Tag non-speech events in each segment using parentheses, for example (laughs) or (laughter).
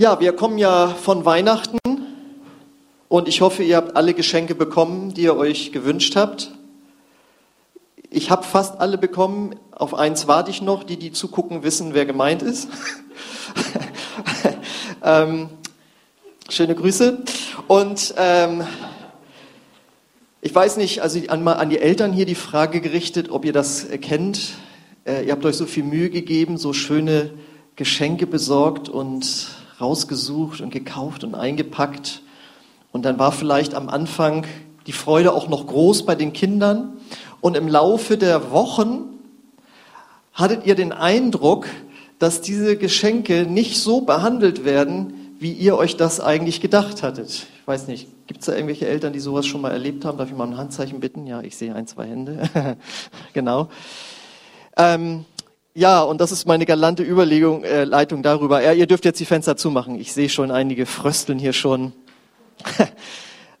Ja, wir kommen ja von Weihnachten und ich hoffe, ihr habt alle Geschenke bekommen, die ihr euch gewünscht habt. Ich habe fast alle bekommen. Auf eins warte ich noch. Die, die zugucken, wissen, wer gemeint ist. (laughs) ähm, schöne Grüße. Und ähm, ich weiß nicht, also an, an die Eltern hier die Frage gerichtet, ob ihr das kennt. Äh, ihr habt euch so viel Mühe gegeben, so schöne Geschenke besorgt und rausgesucht und gekauft und eingepackt. Und dann war vielleicht am Anfang die Freude auch noch groß bei den Kindern. Und im Laufe der Wochen hattet ihr den Eindruck, dass diese Geschenke nicht so behandelt werden, wie ihr euch das eigentlich gedacht hattet. Ich weiß nicht, gibt es da irgendwelche Eltern, die sowas schon mal erlebt haben? Darf ich mal ein Handzeichen bitten? Ja, ich sehe ein, zwei Hände. (laughs) genau. Ähm, ja, und das ist meine galante Überlegung, äh, Leitung darüber. Ja, ihr dürft jetzt die Fenster zumachen. Ich sehe schon einige Frösteln hier schon. (laughs)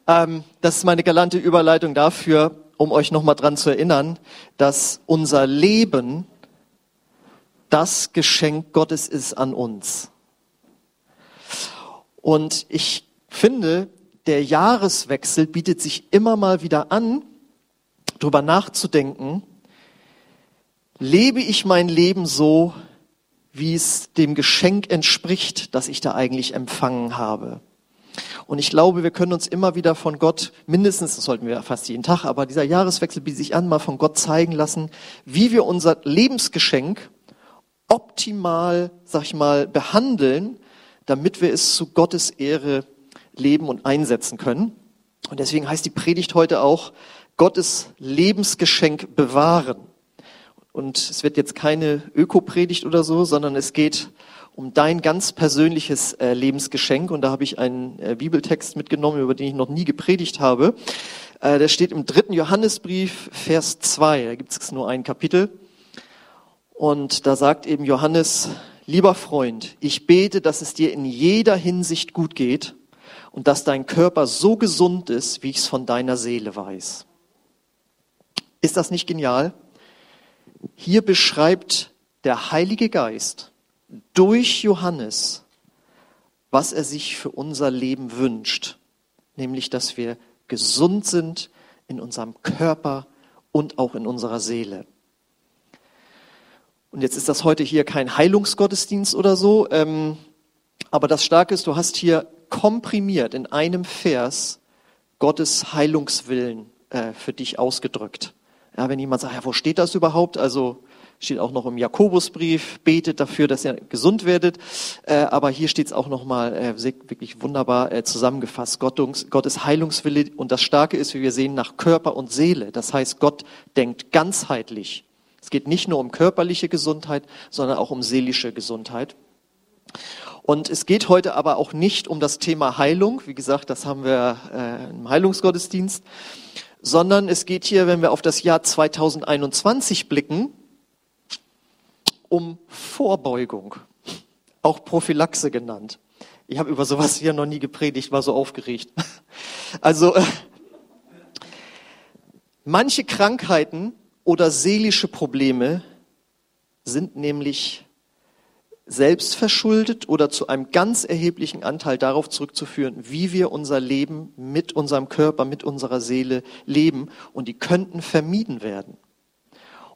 ähm, das ist meine galante Überleitung dafür, um euch nochmal dran zu erinnern, dass unser Leben das Geschenk Gottes ist an uns. Und ich finde, der Jahreswechsel bietet sich immer mal wieder an, darüber nachzudenken, lebe ich mein Leben so, wie es dem Geschenk entspricht, das ich da eigentlich empfangen habe. Und ich glaube, wir können uns immer wieder von Gott, mindestens, das sollten wir fast jeden Tag, aber dieser Jahreswechsel bietet sich an, mal von Gott zeigen lassen, wie wir unser Lebensgeschenk optimal, sag ich mal, behandeln, damit wir es zu Gottes Ehre leben und einsetzen können. Und deswegen heißt die Predigt heute auch, Gottes Lebensgeschenk bewahren. Und es wird jetzt keine Ökopredigt oder so, sondern es geht um dein ganz persönliches äh, Lebensgeschenk. Und da habe ich einen äh, Bibeltext mitgenommen, über den ich noch nie gepredigt habe. Äh, der steht im dritten Johannesbrief, Vers 2. Da gibt es nur ein Kapitel. Und da sagt eben Johannes, lieber Freund, ich bete, dass es dir in jeder Hinsicht gut geht und dass dein Körper so gesund ist, wie ich es von deiner Seele weiß. Ist das nicht genial? Hier beschreibt der Heilige Geist durch Johannes, was er sich für unser Leben wünscht, nämlich dass wir gesund sind in unserem Körper und auch in unserer Seele. Und jetzt ist das heute hier kein Heilungsgottesdienst oder so, ähm, aber das Starke ist, du hast hier komprimiert in einem Vers Gottes Heilungswillen äh, für dich ausgedrückt. Ja, wenn jemand sagt, ja, wo steht das überhaupt? Also steht auch noch im Jakobusbrief, betet dafür, dass ihr gesund werdet. Äh, aber hier steht es auch nochmal äh, wirklich wunderbar äh, zusammengefasst. Gottes, Gottes Heilungswille und das Starke ist, wie wir sehen, nach Körper und Seele. Das heißt, Gott denkt ganzheitlich. Es geht nicht nur um körperliche Gesundheit, sondern auch um seelische Gesundheit. Und es geht heute aber auch nicht um das Thema Heilung. Wie gesagt, das haben wir äh, im Heilungsgottesdienst. Sondern es geht hier, wenn wir auf das Jahr 2021 blicken, um Vorbeugung. Auch Prophylaxe genannt. Ich habe über sowas hier noch nie gepredigt, war so aufgeregt. (laughs) Also, äh, manche Krankheiten oder seelische Probleme sind nämlich selbstverschuldet oder zu einem ganz erheblichen Anteil darauf zurückzuführen, wie wir unser Leben mit unserem Körper, mit unserer Seele leben. Und die könnten vermieden werden.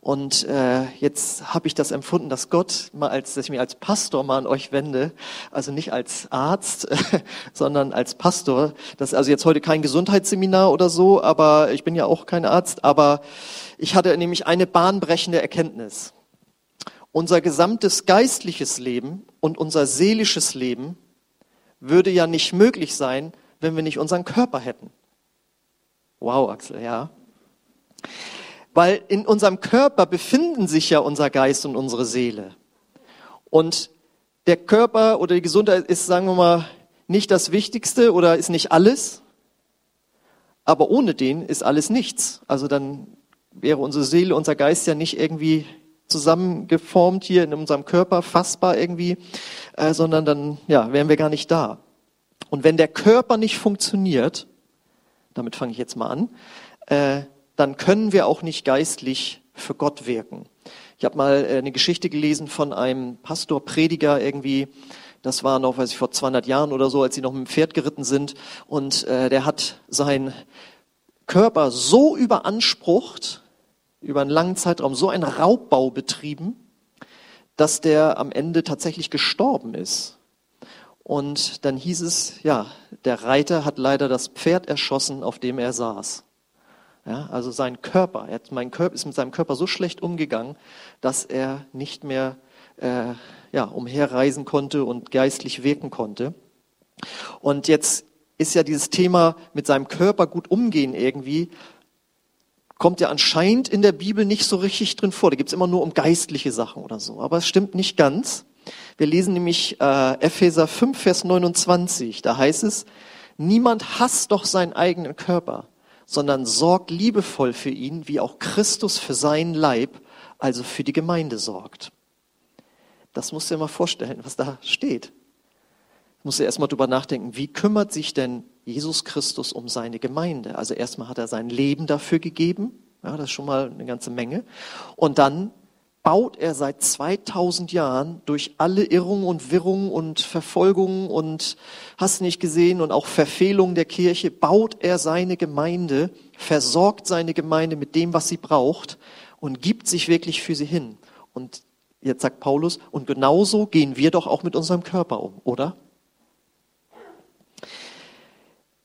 Und äh, jetzt habe ich das empfunden, dass Gott mal als, dass ich mich als Pastor mal an euch wende, also nicht als Arzt, (laughs) sondern als Pastor. Das ist also jetzt heute kein Gesundheitsseminar oder so, aber ich bin ja auch kein Arzt, aber ich hatte nämlich eine bahnbrechende Erkenntnis. Unser gesamtes geistliches Leben und unser seelisches Leben würde ja nicht möglich sein, wenn wir nicht unseren Körper hätten. Wow, Axel, ja. Weil in unserem Körper befinden sich ja unser Geist und unsere Seele. Und der Körper oder die Gesundheit ist, sagen wir mal, nicht das Wichtigste oder ist nicht alles. Aber ohne den ist alles nichts. Also dann wäre unsere Seele, unser Geist ja nicht irgendwie zusammengeformt hier in unserem Körper, fassbar irgendwie, äh, sondern dann ja, wären wir gar nicht da. Und wenn der Körper nicht funktioniert, damit fange ich jetzt mal an, äh, dann können wir auch nicht geistlich für Gott wirken. Ich habe mal äh, eine Geschichte gelesen von einem Pastor, Prediger irgendwie, Das war noch, weiß ich, vor 200 Jahren oder so, als sie noch mit dem Pferd geritten sind. Und äh, der hat seinen Körper so überansprucht, über einen langen Zeitraum, so einen Raubbau betrieben, dass der am Ende tatsächlich gestorben ist. Und dann hieß es, ja, der Reiter hat leider das Pferd erschossen, auf dem er saß. Ja, also sein Körper, er hat, mein Körper ist mit seinem Körper so schlecht umgegangen, dass er nicht mehr äh, ja, umherreisen konnte und geistlich wirken konnte. Und jetzt ist ja dieses Thema mit seinem Körper gut umgehen irgendwie, kommt ja anscheinend in der Bibel nicht so richtig drin vor. Da gibt's immer nur um geistliche Sachen oder so. Aber es stimmt nicht ganz. Wir lesen nämlich äh, Epheser 5, Vers 29. Da heißt es, niemand hasst doch seinen eigenen Körper, sondern sorgt liebevoll für ihn, wie auch Christus für seinen Leib, also für die Gemeinde sorgt. Das musst du dir mal vorstellen, was da steht. Du musst dir erstmal drüber nachdenken, wie kümmert sich denn Jesus Christus um seine Gemeinde? Also erstmal hat er sein Leben dafür gegeben, ja, das ist schon mal eine ganze Menge. Und dann baut er seit 2000 Jahren durch alle Irrungen und Wirrungen und Verfolgungen und hast nicht gesehen und auch Verfehlungen der Kirche, baut er seine Gemeinde, versorgt seine Gemeinde mit dem, was sie braucht und gibt sich wirklich für sie hin. Und jetzt sagt Paulus, und genauso gehen wir doch auch mit unserem Körper um, oder?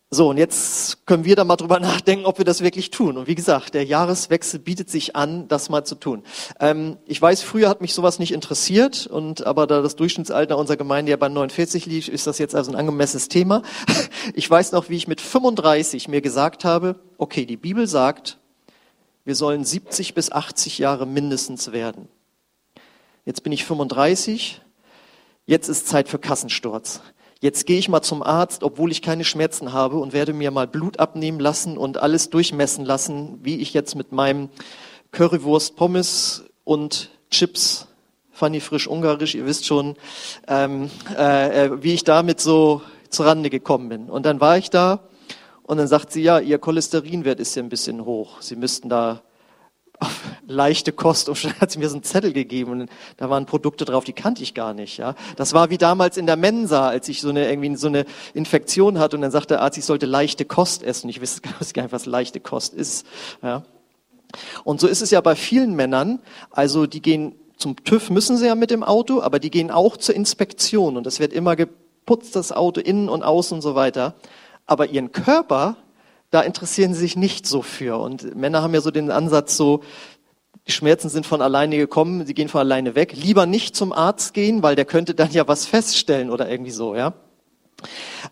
So, und jetzt können wir da mal drüber (laughs) nachdenken, ob wir das wirklich tun. Und wie gesagt, der Jahreswechsel bietet sich an, das mal zu tun. Ähm, ich weiß, früher hat mich sowas nicht interessiert, und aber da das Durchschnittsalter unserer Gemeinde ja bei 49 liegt, ist das jetzt also ein angemessenes Thema. (laughs) Ich weiß noch, wie ich mit 35 mir gesagt habe, okay, die Bibel sagt, wir sollen 70 bis 80 Jahre mindestens werden. Jetzt bin ich 35, jetzt ist Zeit für Kassensturz jetzt gehe ich mal zum Arzt, obwohl ich keine Schmerzen habe und werde mir mal Blut abnehmen lassen und alles durchmessen lassen, wie ich jetzt mit meinem Currywurst, Pommes und Chips, Fanny frisch ungarisch, ihr wisst schon, ähm, äh, äh, wie ich damit so zurande gekommen bin. Und dann war ich da und dann sagt sie, ja, ihr Cholesterinwert ist ja ein bisschen hoch. Sie müssten da auf leichte Kost und hat sie mir so einen Zettel gegeben und da waren Produkte drauf, die kannte ich gar nicht. Ja, das war wie damals in der Mensa, als ich so eine irgendwie so eine Infektion hatte und dann sagte der Arzt, ich sollte leichte Kost essen. Ich wusste gar nicht, was leichte Kost ist. Ja. Und so ist es ja bei vielen Männern. Also die gehen zum TÜV müssen sie ja mit dem Auto, aber die gehen auch zur Inspektion und es wird immer geputzt, das Auto innen und außen und so weiter. Aber ihren Körper da interessieren sie sich nicht so für. Und Männer haben ja so den Ansatz so, die Schmerzen sind von alleine gekommen, sie gehen von alleine weg. Lieber nicht zum Arzt gehen, weil der könnte dann ja was feststellen oder irgendwie so, ja.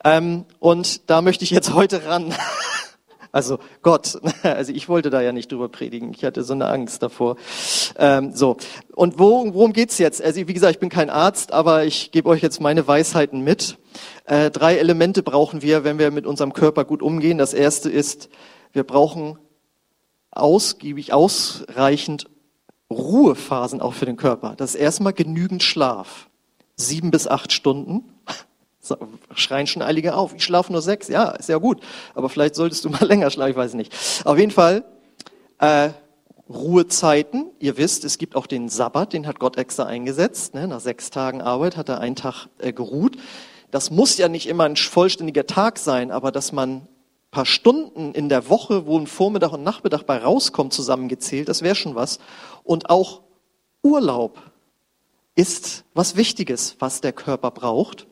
Ähm, und da möchte ich jetzt heute ran. (laughs) Also Gott, (laughs) also ich wollte da ja nicht drüber predigen, ich hatte so eine Angst davor. Ähm, so, und wo, worum geht's jetzt? Also wie gesagt, ich bin kein Arzt, aber ich gebe euch jetzt meine Weisheiten mit. Äh, drei Elemente brauchen wir, wenn wir mit unserem Körper gut umgehen. Das erste ist, wir brauchen ausgiebig, ausreichend Ruhephasen auch für den Körper. Das ist erstmal genügend Schlaf. Sieben bis acht Stunden schreien schon einige auf. Ich schlafe nur sechs. Ja, ist ja gut. Aber vielleicht solltest du (laughs) mal länger schlafen, ich weiß nicht. Auf jeden Fall, äh, Ruhezeiten. Ihr wisst, es gibt auch den Sabbat, den hat Gott extra eingesetzt. Ne? Nach sechs Tagen Arbeit hat er einen Tag äh, geruht. Das muss ja nicht immer ein vollständiger Tag sein, aber dass man paar Stunden in der Woche, wo ein Vormittag und Nachmittag bei rauskommt, zusammengezählt, das wäre schon was. Und auch Urlaub ist was Wichtiges, was der Körper braucht.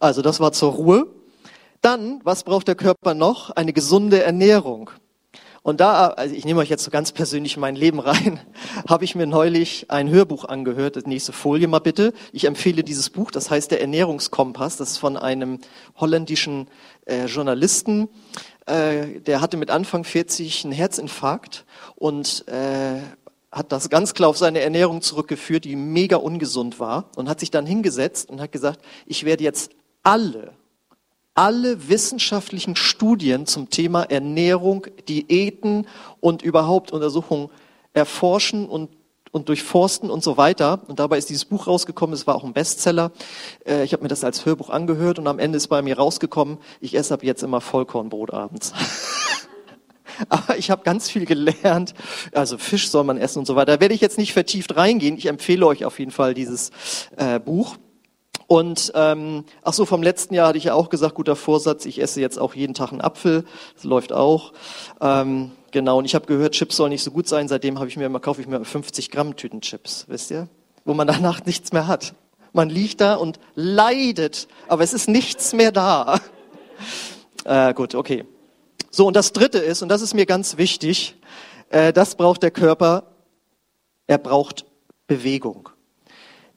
Also das war zur Ruhe. Dann, was braucht der Körper noch? Eine gesunde Ernährung. Und da, also ich nehme euch jetzt so ganz persönlich in mein Leben rein, (laughs) habe ich mir neulich ein Hörbuch angehört. Das nächste Folie mal bitte. Ich empfehle dieses Buch, das heißt Der Ernährungskompass. Das ist von einem holländischen äh, Journalisten. Äh, der hatte mit Anfang 40 einen Herzinfarkt und äh, hat das ganz klar auf seine Ernährung zurückgeführt, die mega ungesund war und hat sich dann hingesetzt und hat gesagt, ich werde jetzt alle, alle wissenschaftlichen Studien zum Thema Ernährung, Diäten und überhaupt Untersuchungen erforschen und und durchforsten und so weiter. Und dabei ist dieses Buch rausgekommen, es war auch ein Bestseller. Äh, ich habe mir das als Hörbuch angehört und am Ende ist bei mir rausgekommen, ich esse ab jetzt immer Vollkornbrot abends. (laughs) Aber ich habe ganz viel gelernt. Also Fisch soll man essen und so weiter. Da werde ich jetzt nicht vertieft reingehen. Ich empfehle euch auf jeden Fall dieses äh, Buch. Und ähm, ach so, vom letzten Jahr hatte ich ja auch gesagt, guter Vorsatz, ich esse jetzt auch jeden Tag einen Apfel. Das läuft auch. Ähm, genau, und ich habe gehört, Chips sollen nicht so gut sein. Seitdem habe ich mir immer, kaufe ich mir 50 Gramm Tüten Chips, wisst ihr? Wo man (laughs) danach nichts mehr hat. Man liegt da und leidet, aber es ist nichts mehr da. (laughs) Äh, gut, okay. So, und das Dritte ist, und das ist mir ganz wichtig, äh, das braucht der Körper, er braucht Bewegung.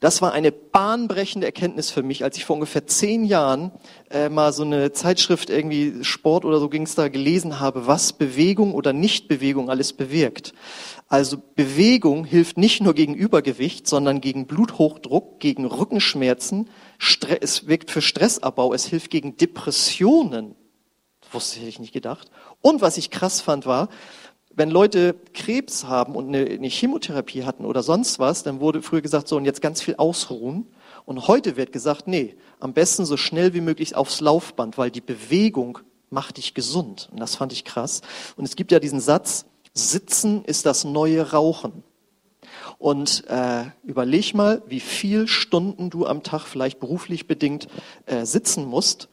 Das war eine bahnbrechende Erkenntnis für mich, als ich vor ungefähr zehn Jahren äh, mal so eine Zeitschrift irgendwie Sport oder so ging es da gelesen habe, was Bewegung oder Nichtbewegung alles bewirkt. Also Bewegung hilft nicht nur gegen Übergewicht, sondern gegen Bluthochdruck, gegen Rückenschmerzen. es wirkt für Stressabbau, es hilft gegen Depressionen. Das wusste ich nicht gedacht. Und was ich krass fand war, wenn Leute Krebs haben und eine, eine, Chemotherapie hatten oder sonst was, dann wurde früher gesagt, so und jetzt ganz viel ausruhen. Und heute wird gesagt, nee, am besten so schnell wie möglich aufs Laufband, weil die Bewegung macht dich gesund. Und das fand ich krass. Und es gibt ja diesen Satz, Sitzen ist das neue Rauchen. Und äh, überleg mal, wie viel Stunden du am Tag vielleicht beruflich bedingt äh, sitzen musst.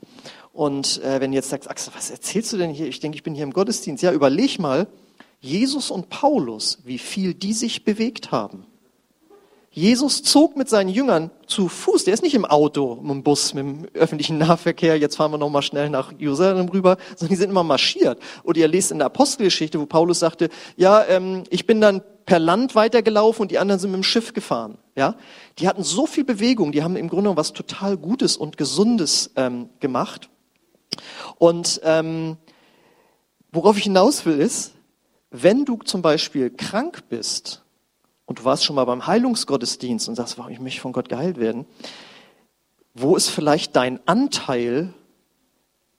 Und äh, wenn du jetzt sagst, Axel, was erzählst du denn hier? Ich denke, ich bin hier im Gottesdienst. Ja, überleg mal, Jesus und Paulus, wie viel die sich bewegt haben. Jesus zog mit seinen Jüngern zu Fuß. Der ist nicht im Auto, im Bus, mit dem öffentlichen Nahverkehr. Jetzt fahren wir noch mal schnell nach Jerusalem rüber, sondern die sind immer marschiert. Und ihr lest in der Apostelgeschichte, wo Paulus sagte, ja, ähm, ich bin dann per Land weitergelaufen und die anderen sind mit dem Schiff gefahren. Ja, die hatten so viel Bewegung, die haben im Grunde was total Gutes und Gesundes ähm, gemacht. Und ähm, worauf ich hinaus will ist, wenn du zum Beispiel krank bist und du warst schon mal beim Heilungsgottesdienst und sagst, ich möchte von Gott geheilt werden, wo ist vielleicht dein Anteil,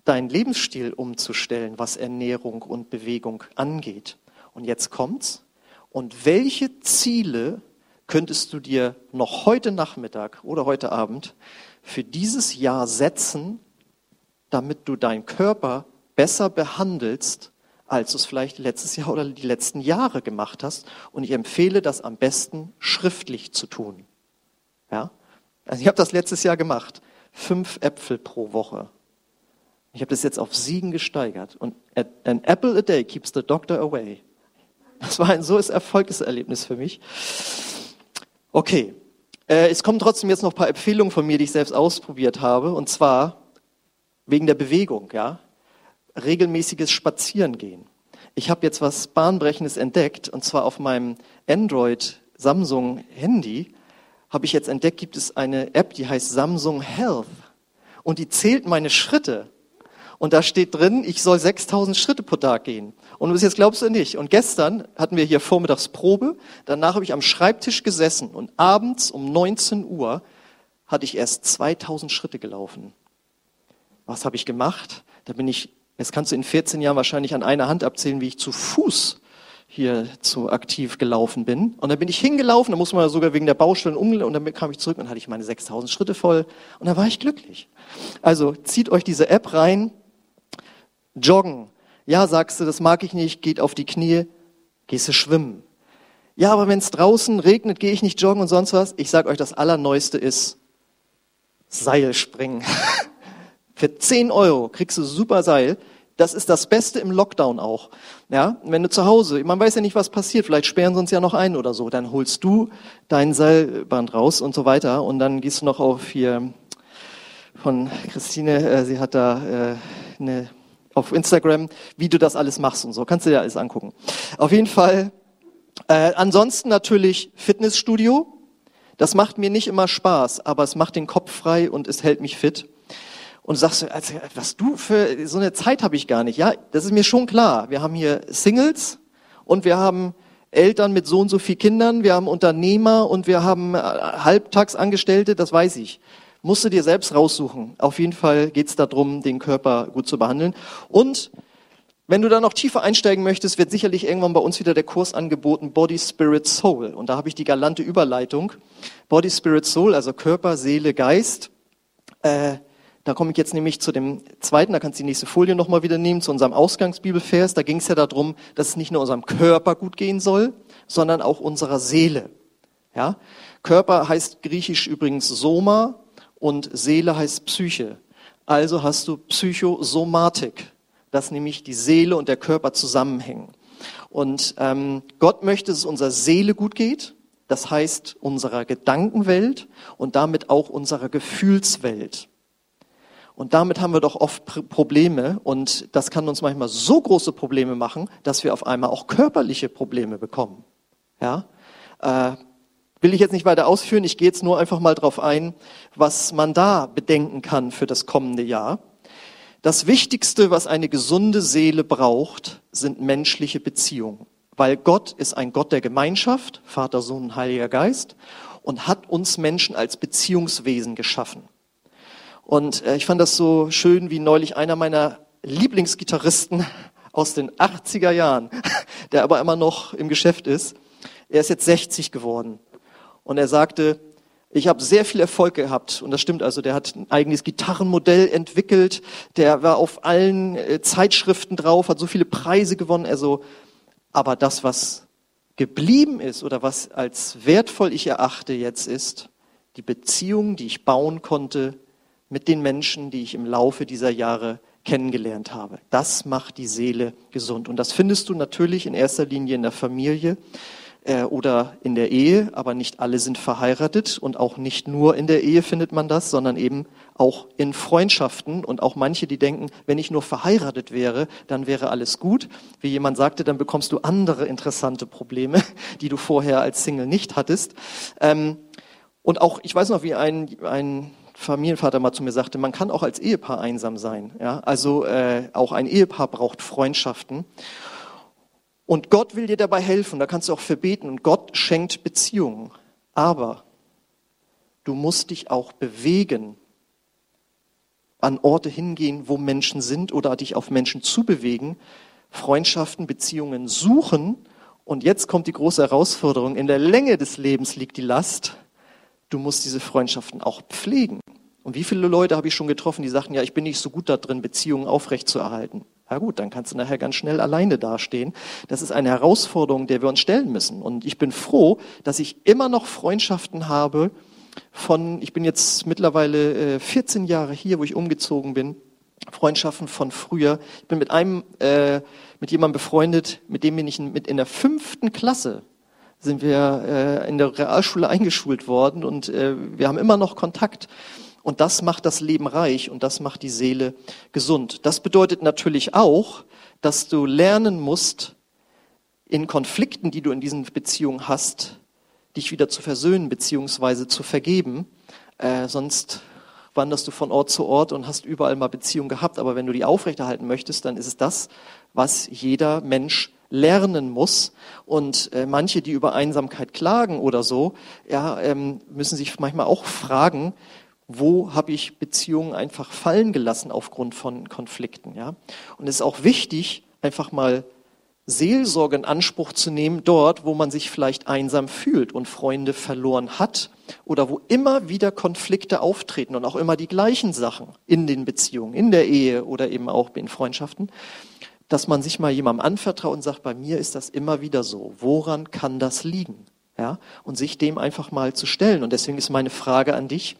deinen Lebensstil umzustellen, was Ernährung und Bewegung angeht? Und jetzt kommt's. Und welche Ziele könntest du dir noch heute Nachmittag oder heute Abend für dieses Jahr setzen, damit du deinen Körper besser behandelst als du es vielleicht letztes Jahr oder die letzten Jahre gemacht hast. Und ich empfehle das am besten schriftlich zu tun. Ja? Also ich habe das letztes Jahr gemacht. Fünf Äpfel pro Woche. Ich habe das jetzt auf sieben gesteigert. Und an apple a day keeps the doctor away. Das war ein so Erfolgserlebnis für mich. Okay. Äh, es kommen trotzdem jetzt noch ein paar Empfehlungen von mir, die ich selbst ausprobiert habe. Und zwar wegen der Bewegung, ja regelmäßiges Spazierengehen. Ich habe jetzt was Bahnbrechendes entdeckt, und zwar auf meinem Android Samsung Handy habe ich jetzt entdeckt, gibt es eine App, die heißt Samsung Health. Und die zählt meine Schritte. Und da steht drin, ich soll 6000 Schritte pro Tag gehen. Und bis jetzt glaubst du nicht. Und gestern hatten wir hier vormittags Probe. Danach habe ich am Schreibtisch gesessen und abends um 19 Uhr hatte ich erst 2000 Schritte gelaufen. Was habe ich gemacht? Da bin ich Jetzt kannst du in 14 Jahren wahrscheinlich an einer Hand abzählen, wie ich zu Fuß hier zu aktiv gelaufen bin. Und dann bin ich hingelaufen, da muss man sogar wegen der Baustellen um, und dann kam ich zurück und hatte ich meine 6000 Schritte voll und dann war ich glücklich. Also zieht euch diese App rein. Joggen. Ja, sagst du, das mag ich nicht, geht auf die Knie, gehst du schwimmen. Ja, aber wenn es draußen regnet, gehe ich nicht joggen und sonst was. Ich sag euch, das Allerneueste ist Seilspringen. (laughs) Für 10 Euro kriegst du super Seil. Das ist das Beste im Lockdown auch. Ja, wenn du zu Hause, man weiß ja nicht, was passiert, vielleicht sperren sie uns ja noch ein oder so, dann holst du dein Seilband raus und so weiter und dann gehst du noch auf hier von Christine, äh, sie hat da äh, eine auf Instagram, wie du das alles machst und so, kannst du dir alles angucken. Auf jeden Fall. Äh, ansonsten natürlich Fitnessstudio. Das macht mir nicht immer Spaß, aber es macht den Kopf frei und es hält mich fit und sagst, was du für so eine Zeit habe ich gar nicht. Ja, das ist mir schon klar. Wir haben hier Singles und wir haben Eltern mit so und so viel Kindern, wir haben Unternehmer und wir haben äh, Halbtagsangestellte, das weiß ich. Musst du dir selbst raussuchen. Auf jeden Fall geht es darum, den Körper gut zu behandeln. Und wenn du da noch tiefer einsteigen möchtest, wird sicherlich irgendwann bei uns wieder der Kurs angeboten, Body, Spirit, Soul. Und da habe ich die galante Überleitung. Body, Spirit, Soul, also Körper, Seele, Geist. Äh, da komme ich jetzt nämlich zu dem zweiten, da kannst du die nächste Folie nochmal wieder nehmen, zu unserem Ausgangsbibelvers. Da ging es ja darum, dass es nicht nur unserem Körper gut gehen soll, sondern auch unserer Seele. Ja? Körper heißt griechisch übrigens Soma und Seele heißt Psyche. Also hast du Psychosomatik, dass nämlich die Seele und der Körper zusammenhängen. Und ähm, Gott möchte, dass es unserer Seele gut geht, das heißt unserer Gedankenwelt und damit auch unserer Gefühlswelt. Und damit haben wir doch oft Probleme und das kann uns manchmal so große Probleme machen, dass wir auf einmal auch körperliche Probleme bekommen. Ja, äh, will ich jetzt nicht weiter ausführen. Ich gehe jetzt nur einfach mal darauf ein, was man da bedenken kann für das kommende Jahr. Das Wichtigste, was eine gesunde Seele braucht, sind menschliche Beziehungen. Weil Gott ist ein Gott der Gemeinschaft, Vater, Sohn, Heiliger Geist, und hat uns Menschen als Beziehungswesen geschaffen. Und äh, ich fand das so schön, wie neulich einer meiner Lieblingsgitarristen (laughs) aus den 80er Jahren, (laughs) der aber immer noch im Geschäft ist, er ist jetzt 60 geworden. Und er sagte, ich habe sehr viel Erfolg gehabt und das stimmt also. Der hat ein eigenes Gitarrenmodell entwickelt, der war auf allen äh, Zeitschriften drauf, hat so viele Preise gewonnen. Also, aber das, was geblieben ist oder was als wertvoll ich erachte jetzt ist, die Beziehung, die ich bauen konnte mit den Menschen, die ich im Laufe dieser Jahre kennengelernt habe. Das macht die Seele gesund. Und das findest du natürlich in erster Linie in der Familie äh, oder in der Ehe, aber nicht alle sind verheiratet und auch nicht nur in der Ehe findet man das, sondern eben auch in Freundschaften und auch manche, die denken, wenn ich nur verheiratet wäre, dann wäre alles gut. Wie jemand sagte, dann bekommst du andere interessante Probleme, (laughs) die du vorher als Single nicht hattest. Ähm, und auch, ich weiß noch, wie ein, ein Familienvater mal zu mir sagte, man kann auch als Ehepaar einsam sein. Ja? Also äh, auch ein Ehepaar braucht Freundschaften. Und Gott will dir dabei helfen, da kannst du auch verbeten und Gott schenkt Beziehungen. Aber du musst dich auch bewegen, an Orte hingehen, wo Menschen sind oder dich auf Menschen zubewegen, Freundschaften, Beziehungen suchen. Und jetzt kommt die große Herausforderung, in der Länge des Lebens liegt die Last, du musst diese Freundschaften auch pflegen. Und wie viele Leute habe ich schon getroffen, die sagten, ja, ich bin nicht so gut da drin, Beziehungen aufrechtzuerhalten. Ja gut, dann kannst du nachher ganz schnell alleine dastehen. Das ist eine Herausforderung, der wir uns stellen müssen. Und ich bin froh, dass ich immer noch Freundschaften habe von, ich bin jetzt mittlerweile 14 äh, Jahre hier, wo ich umgezogen bin, Freundschaften von früher. Ich bin mit einem, äh, mit jemandem befreundet, mit dem bin ich mit in der fünften Klasse sind wir äh, in der Realschule eingeschult worden und äh, wir haben immer noch Kontakt. Und das macht das Leben reich und das macht die Seele gesund. Das bedeutet natürlich auch, dass du lernen musst, in Konflikten, die du in diesen Beziehungen hast, dich wieder zu versöhnen beziehungsweise zu vergeben. Äh, sonst wanderst du von Ort zu Ort und hast überall mal Beziehungen gehabt. Aber wenn du die aufrechterhalten möchtest, dann ist es das, was jeder Mensch lernen muss. Und äh, manche, die über Einsamkeit klagen oder so, ja, ähm, müssen sich manchmal auch fragen, wo habe ich Beziehungen einfach fallen gelassen aufgrund von Konflikten. Ja? Und es ist auch wichtig, einfach mal Seelsorge in Anspruch zu nehmen, dort, wo man sich vielleicht einsam fühlt und Freunde verloren hat oder wo immer wieder Konflikte auftreten und auch immer die gleichen Sachen in den Beziehungen, in der Ehe oder eben auch in Freundschaften, dass man sich mal jemandem anvertraut und sagt, bei mir ist das immer wieder so. Woran kann das liegen? Ja, und sich dem einfach mal zu stellen. Und deswegen ist meine Frage an dich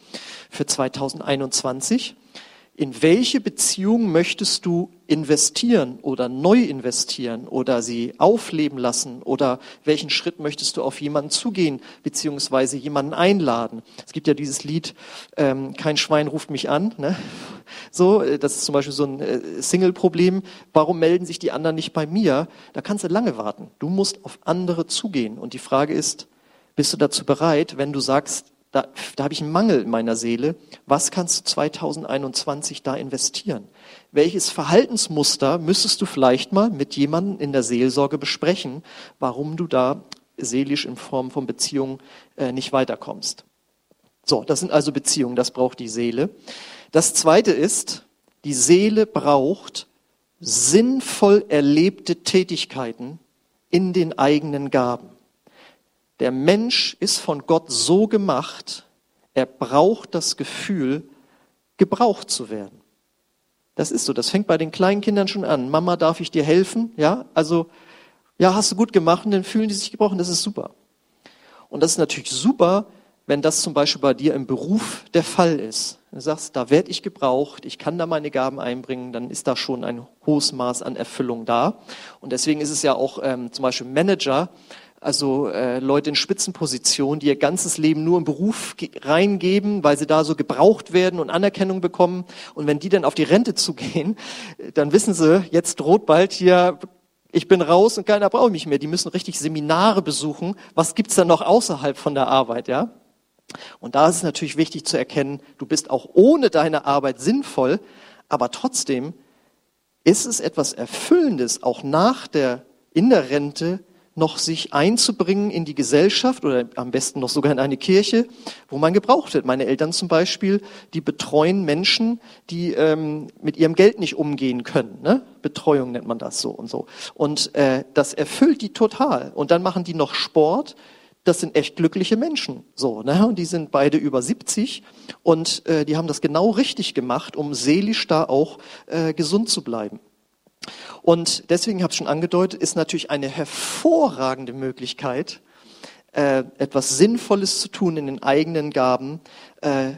für 2021. In welche Beziehung möchtest du investieren oder neu investieren oder sie aufleben lassen oder welchen Schritt möchtest du auf jemanden zugehen beziehungsweise jemanden einladen? Es gibt ja dieses Lied ähm, Kein Schwein ruft mich an. Ne? So, äh, das ist zum Beispiel so ein äh, Single-Problem. Warum melden sich die anderen nicht bei mir? Da kannst du lange warten. Du musst auf andere zugehen. Und die Frage ist, bist du dazu bereit, wenn du sagst, da, da habe ich einen Mangel in meiner Seele, was kannst du 2021 da investieren? Welches Verhaltensmuster müsstest du vielleicht mal mit jemandem in der Seelsorge besprechen, warum du da seelisch in Form von Beziehungen äh, nicht weiterkommst? So, das sind also Beziehungen, das braucht die Seele. Das zweite ist, die Seele braucht sinnvoll erlebte Tätigkeiten in den eigenen Gaben. Der Mensch ist von Gott so gemacht, er braucht das Gefühl, gebraucht zu werden. Das ist so, das fängt bei den kleinen Kindern schon an. Mama, darf ich dir helfen? Ja, also, ja, hast du gut gemacht und dann fühlen die sich gebraucht, das ist super. Und das ist natürlich super, wenn das zum Beispiel bei dir im Beruf der Fall ist. Du sagst, da werde ich gebraucht, ich kann da meine Gaben einbringen, dann ist da schon ein hohes Maß an Erfüllung da. Und deswegen ist es ja auch ähm, zum Beispiel Manager, also äh, Leute in Spitzenpositionen, die ihr ganzes Leben nur im Beruf reingeben, weil sie da so gebraucht werden und Anerkennung bekommen. Und wenn die dann auf die Rente zugehen, dann wissen sie, jetzt droht bald hier, ich bin raus und keiner braucht mich mehr. Die müssen richtig Seminare besuchen. Was gibt's da noch außerhalb von der Arbeit, ja? Und da ist es natürlich wichtig zu erkennen, du bist auch ohne deine Arbeit sinnvoll, aber trotzdem ist es etwas Erfüllendes, auch nach der, in der Rente noch sich einzubringen in die Gesellschaft oder am besten noch sogar in eine Kirche, wo man gebraucht wird. Meine Eltern zum Beispiel, die betreuen Menschen, die ähm, mit ihrem Geld nicht umgehen können. Ne? Betreuung nennt man das so und so. Und äh, das erfüllt die total. Und dann machen die noch Sport. Das sind echt glückliche Menschen, so, ne? Und die sind beide über 70 und äh, die haben das genau richtig gemacht, um seelisch da auch äh, gesund zu bleiben. Und deswegen habe ich schon angedeutet, ist natürlich eine hervorragende Möglichkeit, äh, etwas Sinnvolles zu tun in den eigenen Gaben, äh,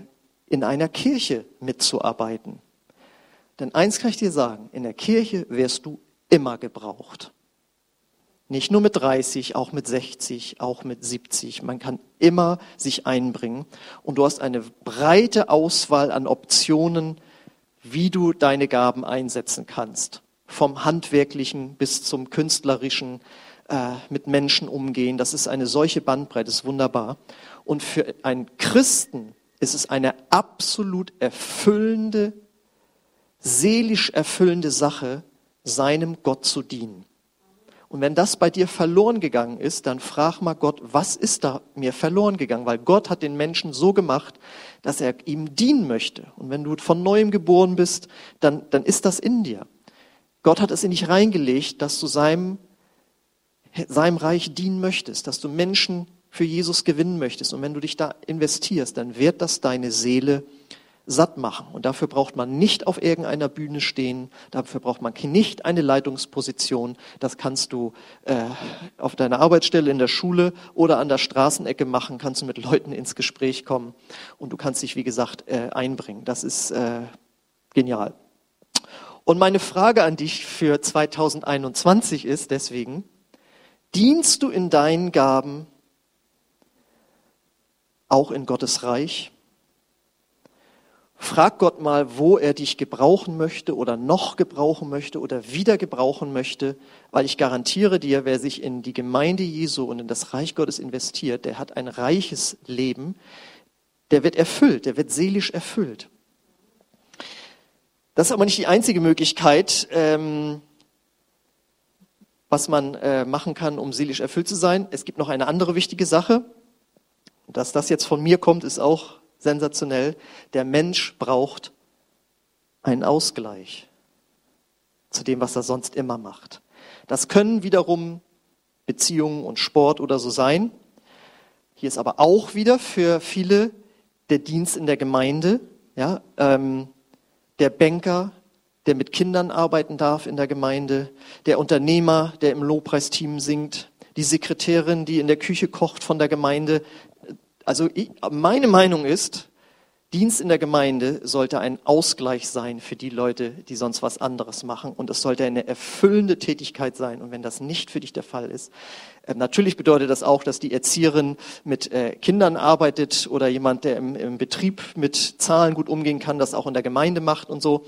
in einer Kirche mitzuarbeiten. Denn eins kann ich dir sagen, in der Kirche wirst du immer gebraucht. Nicht nur mit 30, auch mit 60, auch mit 70. Man kann immer sich einbringen. Und du hast eine breite Auswahl an Optionen, wie du deine Gaben einsetzen kannst vom handwerklichen bis zum künstlerischen äh, mit Menschen umgehen. Das ist eine solche Bandbreite, ist wunderbar. Und für einen Christen ist es eine absolut erfüllende, seelisch erfüllende Sache, seinem Gott zu dienen. Und wenn das bei dir verloren gegangen ist, dann frag mal Gott, was ist da mir verloren gegangen? Weil Gott hat den Menschen so gemacht, dass er ihm dienen möchte. Und wenn du von neuem geboren bist, dann, dann ist das in dir. Gott hat es in dich reingelegt, dass du seinem, seinem Reich dienen möchtest, dass du Menschen für Jesus gewinnen möchtest. Und wenn du dich da investierst, dann wird das deine Seele satt machen. Und dafür braucht man nicht auf irgendeiner Bühne stehen, dafür braucht man nicht eine Leitungsposition. Das kannst du äh, auf deiner Arbeitsstelle, in der Schule oder an der Straßenecke machen, kannst du mit Leuten ins Gespräch kommen und du kannst dich, wie gesagt, äh, einbringen. Das ist äh, genial. Und meine Frage an dich für 2021 ist deswegen, dienst du in deinen Gaben auch in Gottes Reich? Frag Gott mal, wo er dich gebrauchen möchte oder noch gebrauchen möchte oder wieder gebrauchen möchte, weil ich garantiere dir, wer sich in die Gemeinde Jesu und in das Reich Gottes investiert, der hat ein reiches Leben, der wird erfüllt, der wird seelisch erfüllt. Das ist aber nicht die einzige Möglichkeit, ähm, was man äh, machen kann, um seelisch erfüllt zu sein. Es gibt noch eine andere wichtige Sache. Dass das jetzt von mir kommt, ist auch sensationell. Der Mensch braucht einen Ausgleich zu dem, was er sonst immer macht. Das können wiederum Beziehungen und Sport oder so sein. Hier ist aber auch wieder für viele der Dienst in der Gemeinde. Ja, ähm, der Banker, der mit Kindern arbeiten darf in der Gemeinde, der Unternehmer, der im Lobpreisteam singt, die Sekretärin, die in der Küche kocht von der Gemeinde. Also ich, meine Meinung ist, Dienst in der Gemeinde sollte ein Ausgleich sein für die Leute, die sonst was anderes machen. Und es sollte eine erfüllende Tätigkeit sein. Und wenn das nicht für dich der Fall ist, äh, natürlich bedeutet das auch, dass die Erzieherin mit äh, Kindern arbeitet oder jemand, der im, im, Betrieb mit Zahlen gut umgehen kann, das auch in der Gemeinde macht und so.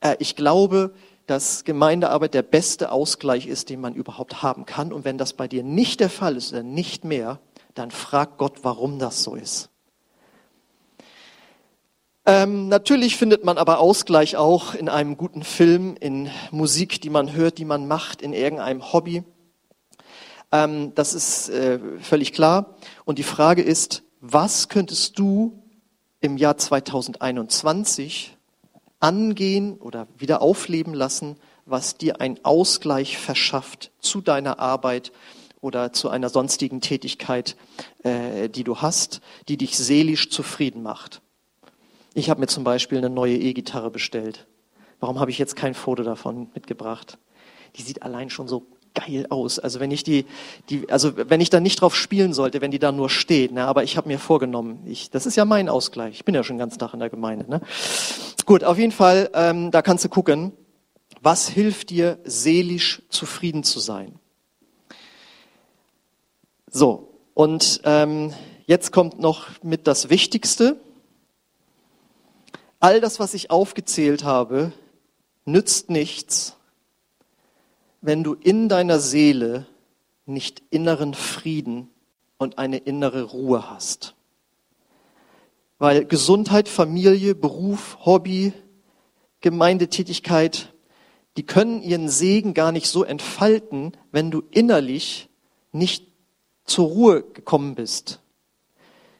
Äh, ich glaube, dass Gemeindearbeit der beste Ausgleich ist, den man überhaupt haben kann. Und wenn das bei dir nicht der Fall ist oder nicht mehr, dann frag Gott, warum das so ist. Ähm, natürlich findet man aber Ausgleich auch in einem guten Film, in Musik, die man hört, die man macht, in irgendeinem Hobby. Ähm, das ist äh, völlig klar. Und die Frage ist, was könntest du im Jahr 2021 angehen oder wieder aufleben lassen, was dir einen Ausgleich verschafft zu deiner Arbeit oder zu einer sonstigen Tätigkeit, äh, die du hast, die dich seelisch zufrieden macht. Ich habe mir zum Beispiel eine neue E-Gitarre bestellt. Warum habe ich jetzt kein Foto davon mitgebracht? Die sieht allein schon so geil aus. Also wenn ich die, die, also wenn ich da nicht drauf spielen sollte, wenn die da nur steht. Ne? Aber ich habe mir vorgenommen, ich, das ist ja mein Ausgleich. Ich bin ja schon ganz Tag in der Gemeinde. Ne? Gut, auf jeden Fall, ähm, da kannst du gucken, was hilft dir, seelisch zufrieden zu sein. So, und ähm, jetzt kommt noch mit das Wichtigste. All das, was ich aufgezählt habe, nützt nichts, wenn du in deiner Seele nicht inneren Frieden und eine innere Ruhe hast. Weil Gesundheit, Familie, Beruf, Hobby, Gemeindetätigkeit, die können ihren Segen gar nicht so entfalten, wenn du innerlich nicht zur Ruhe gekommen bist,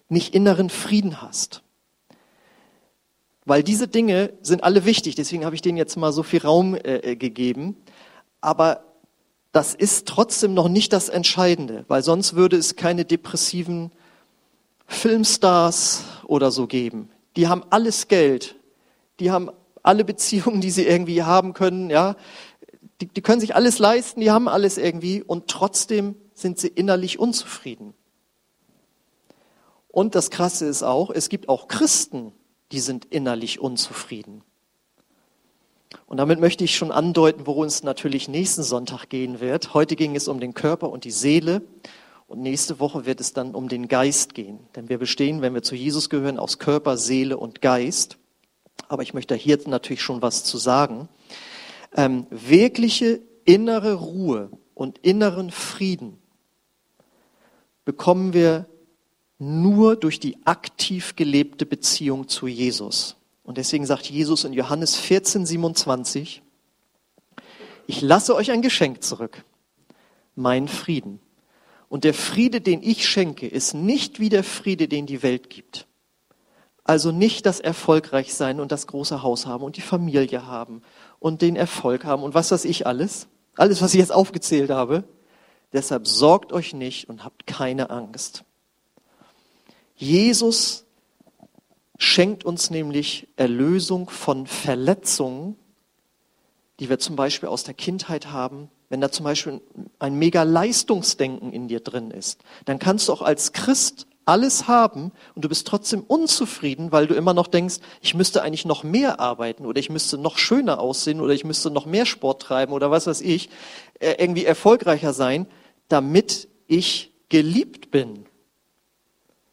nicht inneren Frieden hast. Weil diese Dinge sind alle wichtig, deswegen habe ich denen jetzt mal so viel Raum äh, äh gegeben aber das ist trotzdem noch nicht das Entscheidende, weil sonst würde es keine depressiven Filmstars oder so geben. Die haben alles Geld, die haben alle Beziehungen, die sie irgendwie haben können, ja. Die, die können sich alles leisten, die haben alles irgendwie und trotzdem sind sie innerlich unzufrieden. Und das Krasse ist auch, es gibt auch Christen, die sind innerlich unzufrieden. Und damit möchte ich schon andeuten, worum es natürlich nächsten Sonntag gehen wird. Heute ging es um den Körper und die Seele. Und nächste Woche wird es dann um den Geist gehen. Denn wir bestehen, wenn wir zu Jesus gehören, aus Körper, Seele und Geist. Aber ich möchte hier natürlich schon was zu sagen. Ähm, wirkliche innere Ruhe und inneren Frieden bekommen wir nur durch die aktiv gelebte Beziehung zu Jesus. Und deswegen sagt Jesus in Johannes 14, 27, ich lasse euch ein Geschenk zurück, mein Frieden. Und der Friede, den ich schenke, ist nicht wie der Friede, den die Welt gibt. Also nicht das Erfolgreichsein und das große Haus haben und die Familie haben und den Erfolg haben und was weiß ich alles. Alles, was ich jetzt aufgezählt habe. Deshalb sorgt euch nicht und habt keine Angst. Jesus schenkt uns nämlich Erlösung von Verletzungen, die wir zum Beispiel aus der Kindheit haben. Wenn da zum Beispiel ein mega Leistungsdenken in dir drin ist, dann kannst du auch als Christ alles haben und du bist trotzdem unzufrieden, weil du immer noch denkst, ich müsste eigentlich noch mehr arbeiten oder ich müsste noch schöner aussehen oder ich müsste noch mehr Sport treiben oder was weiß ich, äh, irgendwie erfolgreicher sein, damit ich geliebt bin.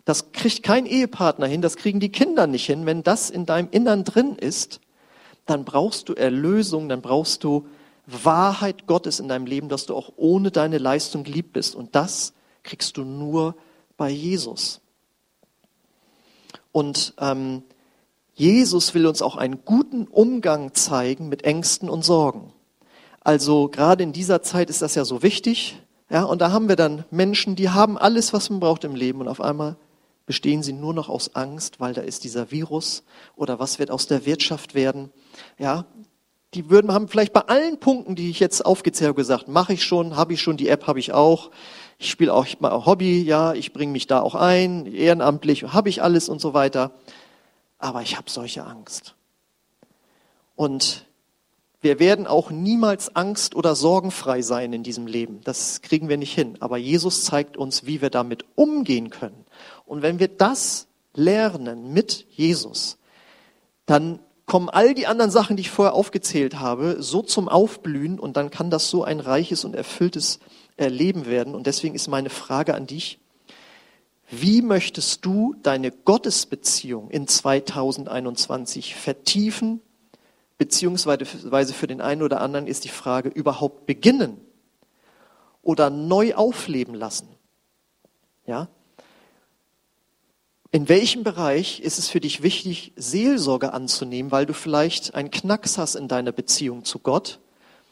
Das kriegt kein Ehepartner hin, das kriegen die Kinder nicht hin. Wenn das in deinem Innern drin ist, dann brauchst du Erlösung, dann brauchst du Wahrheit Gottes in deinem Leben, dass du auch ohne deine Leistung geliebt bist. Und das kriegst du nur bei Jesus. Und ähm, Jesus will uns auch einen guten Umgang zeigen mit Ängsten und Sorgen. Also gerade in dieser Zeit ist das ja so wichtig. Ja, und da haben wir dann Menschen, die haben alles, was man braucht im Leben und auf einmal bestehen sie nur noch aus Angst, weil da ist dieser Virus oder was wird aus der Wirtschaft werden. Ja, die würden haben vielleicht bei allen Punkten, die ich jetzt aufgezählt habe, gesagt, mache ich schon, habe ich schon, die App habe ich auch. Ich spiele auch mal Hobby, ja, ich bringe mich da auch ein, ehrenamtlich, habe ich alles und so weiter. Aber ich habe solche Angst. Und wir werden auch niemals angst- oder sorgenfrei sein in diesem Leben. Das kriegen wir nicht hin. Aber Jesus zeigt uns, wie wir damit umgehen können. Und wenn wir das lernen mit Jesus, dann kommen all die anderen Sachen, die ich vorher aufgezählt habe, so zum Aufblühen und dann kann das so ein reiches und erfülltes Leben werden. Und deswegen ist meine Frage an dich, wie möchtest du deine Gottesbeziehung in 2021 vertiefen? Beziehungsweise für den einen oder anderen ist die Frage überhaupt beginnen oder neu aufleben lassen. Ja? In welchem Bereich ist es für dich wichtig, Seelsorge anzunehmen, weil du vielleicht einen Knacks hast in deiner Beziehung zu Gott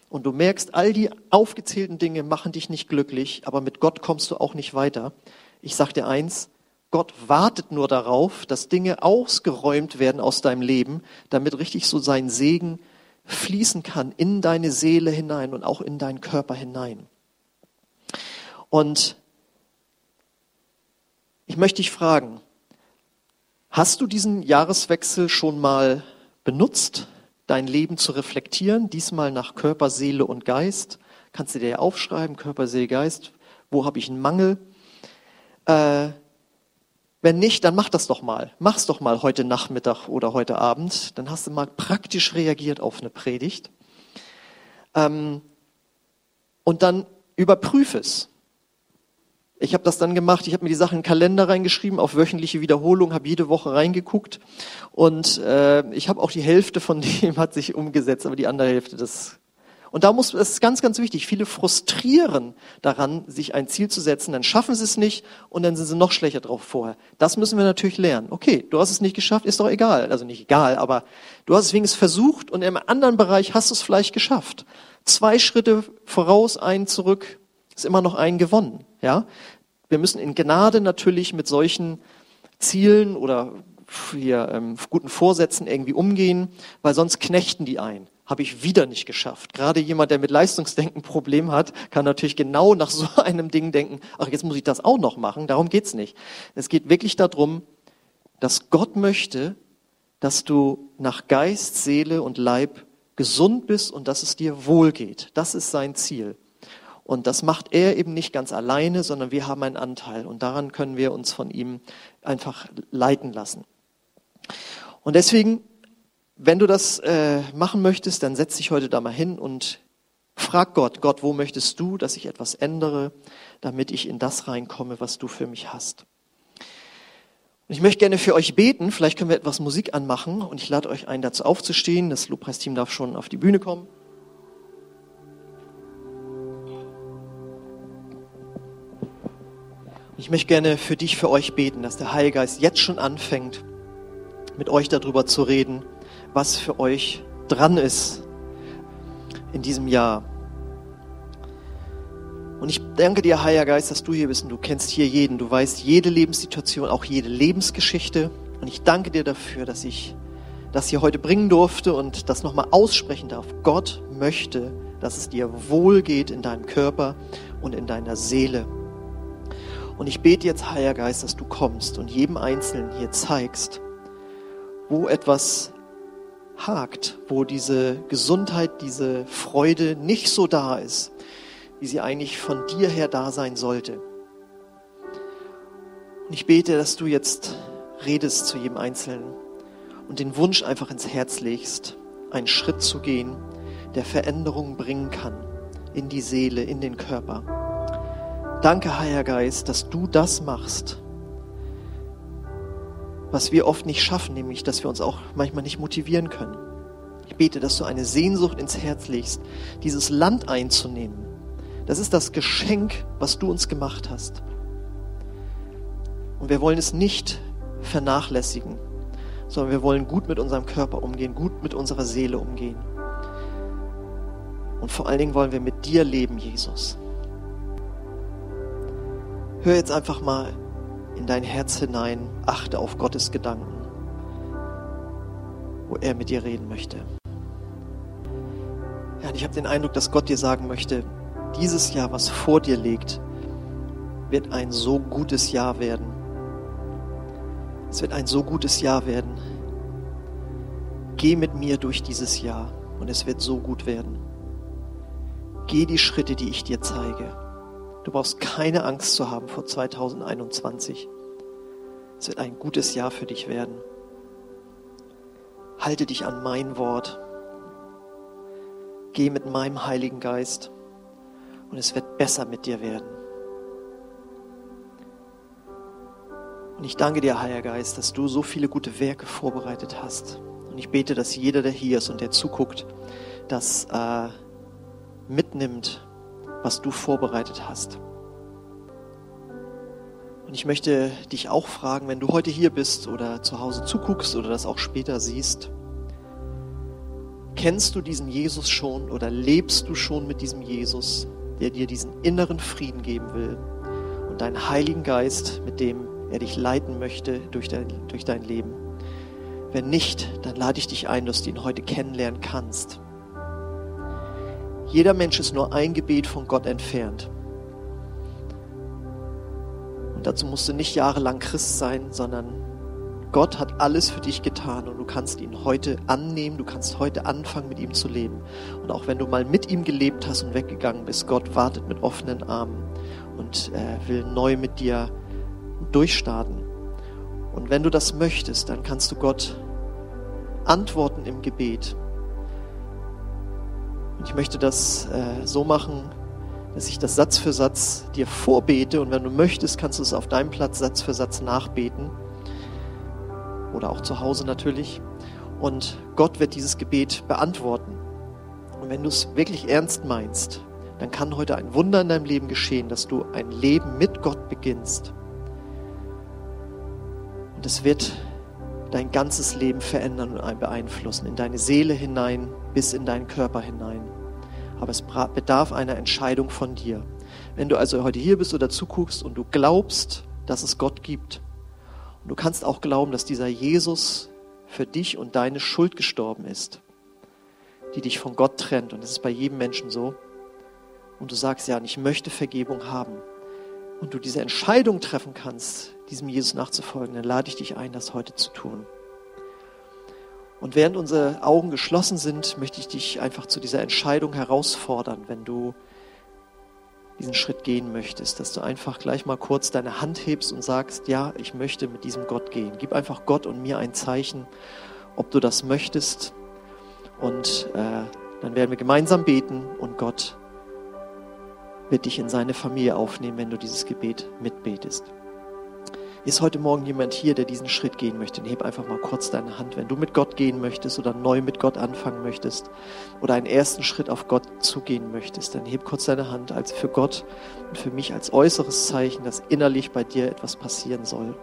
und du merkst, all die aufgezählten Dinge machen dich nicht glücklich, aber mit Gott kommst du auch nicht weiter. Ich sag dir eins, Gott wartet nur darauf, dass Dinge ausgeräumt werden aus deinem Leben, damit richtig so sein Segen fließen kann in deine Seele hinein und auch in deinen Körper hinein. Und ich möchte dich fragen, Hast du diesen Jahreswechsel schon mal benutzt, dein Leben zu reflektieren, diesmal nach Körper, Seele und Geist? Kannst du dir ja aufschreiben, Körper, Seele, Geist. Wo habe ich einen Mangel? Äh, wenn nicht, dann mach das doch mal. Mach's doch mal heute Nachmittag oder heute Abend. Dann hast du mal praktisch reagiert auf eine Predigt. Ähm, und dann überprüf es. Ich habe das dann gemacht, ich habe mir die Sachen in den Kalender reingeschrieben, auf wöchentliche Wiederholung, habe jede Woche reingeguckt und äh, ich habe auch die Hälfte von (laughs) dem hat sich umgesetzt, aber die andere Hälfte, das und da muss, es ist ganz, ganz wichtig, viele frustrieren daran, sich ein Ziel zu setzen, dann schaffen sie es nicht und dann sind sie noch schlechter drauf vorher. Das müssen wir natürlich lernen. Okay, du hast es nicht geschafft, ist doch egal. Also nicht egal, aber du hast es wenigstens versucht und im anderen Bereich hast du es vielleicht geschafft. Zwei Schritte voraus, einen zurück, ist immer noch ein gewonnen. Ja, wir müssen in Gnade natürlich mit solchen Zielen oder hier ähm, guten Vorsätzen irgendwie umgehen, weil sonst knechten die ein habe ich wieder nicht geschafft. Gerade jemand, der mit Leistungsdenken ein Problem hat, kann natürlich genau nach so (laughs) einem Ding denken, ach, jetzt muss ich das auch noch machen. Darum geht's nicht. Es geht wirklich darum, dass Gott möchte, dass du nach Geist, Seele und Leib gesund bist und dass es dir wohl geht. Das ist sein Ziel. Und das macht er eben nicht ganz alleine, sondern wir haben einen Anteil. Und daran können wir uns von ihm einfach leiten lassen. Und deswegen wenn du das äh, machen möchtest, dann setz dich heute da mal hin und frag Gott, Gott, wo möchtest du, dass ich etwas ändere, damit ich in das reinkomme, was du für mich hast. Und ich möchte gerne für euch beten. Vielleicht können wir etwas Musik anmachen und ich lade euch ein, dazu aufzustehen. Das Lobpreisteam darf schon auf die Bühne kommen. Ich möchte gerne für dich, für euch beten, dass der Heilige Geist jetzt schon anfängt, mit euch darüber zu reden, was für euch dran ist in diesem Jahr. Und ich danke dir, Heiliger Geist, dass du hier bist und du kennst hier jeden. Du weißt jede Lebenssituation, auch jede Lebensgeschichte. Und ich danke dir dafür, dass ich das hier heute bringen durfte und das nochmal aussprechen darf. Gott möchte, dass es dir wohl geht in deinem Körper und in deiner Seele. Und ich bete jetzt, Heiliger Geist, dass du kommst und jedem Einzelnen hier zeigst, wo etwas hakt, wo diese Gesundheit, diese Freude nicht so da ist, wie sie eigentlich von dir her da sein sollte. Und ich bete, dass du jetzt redest zu jedem Einzelnen und den Wunsch einfach ins Herz legst, einen Schritt zu gehen, der Veränderungen bringen kann in die Seele, in den Körper. Danke, Heiliger Geist, dass du das machst, was wir oft nicht schaffen, nämlich dass wir uns auch manchmal nicht motivieren können. Ich bete, dass du eine Sehnsucht ins Herz legst, dieses Land einzunehmen. Das ist das Geschenk, was du uns gemacht hast. Und wir wollen es nicht vernachlässigen, sondern wir wollen gut mit unserem Körper umgehen, gut mit unserer Seele umgehen. Und vor allen Dingen wollen wir mit dir leben, Jesus. Hör jetzt einfach mal in dein Herz hinein, achte auf Gottes Gedanken, wo er mit dir reden möchte. Ja, und ich habe den Eindruck, dass Gott dir sagen möchte, dieses Jahr, was vor dir liegt, wird ein so gutes Jahr werden. Es wird ein so gutes Jahr werden. Geh mit mir durch dieses Jahr und es wird so gut werden. Geh die Schritte, die ich dir zeige. Du brauchst keine Angst zu haben vor 2021. Es wird ein gutes Jahr für dich werden. Halte dich an mein Wort. Geh mit meinem Heiligen Geist und es wird besser mit dir werden. Und ich danke dir, Heiliger Geist, dass du so viele gute Werke vorbereitet hast. Und ich bete, dass jeder, der hier ist und der zuguckt, das äh, mitnimmt was du vorbereitet hast. Und ich möchte dich auch fragen, wenn du heute hier bist oder zu Hause zuguckst oder das auch später siehst, kennst du diesen Jesus schon oder lebst du schon mit diesem Jesus, der dir diesen inneren Frieden geben will und deinen Heiligen Geist, mit dem er dich leiten möchte durch dein, durch dein Leben? Wenn nicht, dann lade ich dich ein, dass du ihn heute kennenlernen kannst. Jeder Mensch ist nur ein Gebet von Gott entfernt. Und dazu musst du nicht jahrelang Christ sein, sondern Gott hat alles für dich getan und du kannst ihn heute annehmen, du kannst heute anfangen, mit ihm zu leben. Und auch wenn du mal mit ihm gelebt hast und weggegangen bist, Gott wartet mit offenen Armen und äh, will neu mit dir durchstarten. Und wenn du das möchtest, dann kannst du Gott antworten im Gebet. Ich möchte das äh, so machen, dass ich das Satz für Satz dir vorbete und wenn du möchtest, kannst du es auf deinem Platz Satz für Satz nachbeten oder auch zu Hause natürlich. Und Gott wird dieses Gebet beantworten. Und wenn du es wirklich ernst meinst, dann kann heute ein Wunder in deinem Leben geschehen, dass du ein Leben mit Gott beginnst. Und es wird dein ganzes Leben verändern und beeinflussen, in deine Seele hinein bis in deinen Körper hinein. Aber es bedarf einer Entscheidung von dir. Wenn du also heute hier bist oder zuguckst und du glaubst, dass es Gott gibt, und du kannst auch glauben, dass dieser Jesus für dich und deine Schuld gestorben ist, die dich von Gott trennt. Und das ist bei jedem Menschen so. Und du sagst, ja, ich möchte Vergebung haben. Und du diese Entscheidung treffen kannst, diesem Jesus nachzufolgen, dann lade ich dich ein, das heute zu tun. Und während unsere Augen geschlossen sind, möchte ich dich einfach zu dieser Entscheidung herausfordern, wenn du diesen Schritt gehen möchtest, dass du einfach gleich mal kurz deine Hand hebst und sagst, ja, ich möchte mit diesem Gott gehen. Gib einfach Gott und mir ein Zeichen, ob du das möchtest. Und äh, dann werden wir gemeinsam beten und Gott wird dich in seine Familie aufnehmen, wenn du dieses Gebet mitbetest. Ist heute Morgen jemand hier, der diesen Schritt gehen möchte? Dann heb einfach mal kurz deine Hand. Wenn du mit Gott gehen möchtest oder neu mit Gott anfangen möchtest oder einen ersten Schritt auf Gott zugehen möchtest, dann heb kurz deine Hand als für Gott und für mich als äußeres Zeichen, dass innerlich bei dir etwas passieren soll.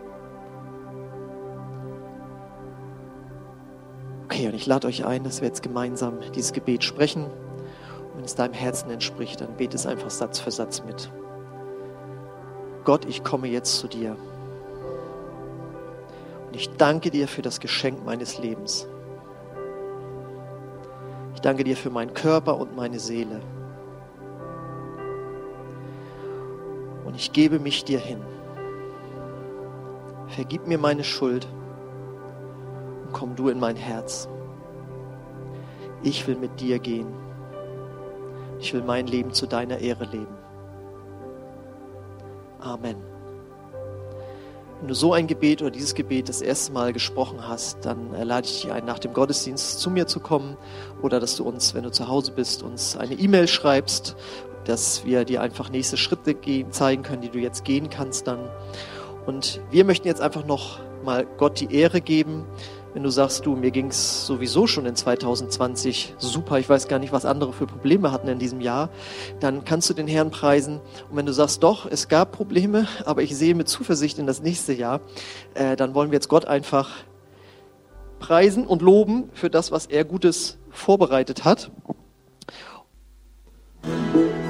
Okay, und ich lade euch ein, dass wir jetzt gemeinsam dieses Gebet sprechen. Und wenn es deinem Herzen entspricht, dann bete es einfach Satz für Satz mit. Gott, ich komme jetzt zu dir. Und ich danke dir für das Geschenk meines Lebens. Ich danke dir für meinen Körper und meine Seele. Und ich gebe mich dir hin. Vergib mir meine Schuld und komm du in mein Herz. Ich will mit dir gehen. Ich will mein Leben zu deiner Ehre leben. Amen. Wenn du so ein Gebet oder dieses Gebet das erste Mal gesprochen hast, dann äh, lade ich dich ein, nach dem Gottesdienst zu mir zu kommen oder dass du uns, wenn du zu Hause bist, uns eine E-Mail schreibst, dass wir dir einfach nächste Schritte zeigen können, die du jetzt gehen kannst dann. Und wir möchten jetzt einfach noch mal Gott die Ehre geben, wenn du sagst, du, mir ging es sowieso schon in 2020 super, ich weiß gar nicht, was andere für Probleme hatten in diesem Jahr, dann kannst du den Herrn preisen. Und wenn du sagst, doch, es gab Probleme, aber ich sehe mit Zuversicht in das nächste Jahr, äh, dann wollen wir jetzt Gott einfach preisen und loben für das, was er Gutes vorbereitet hat. Musik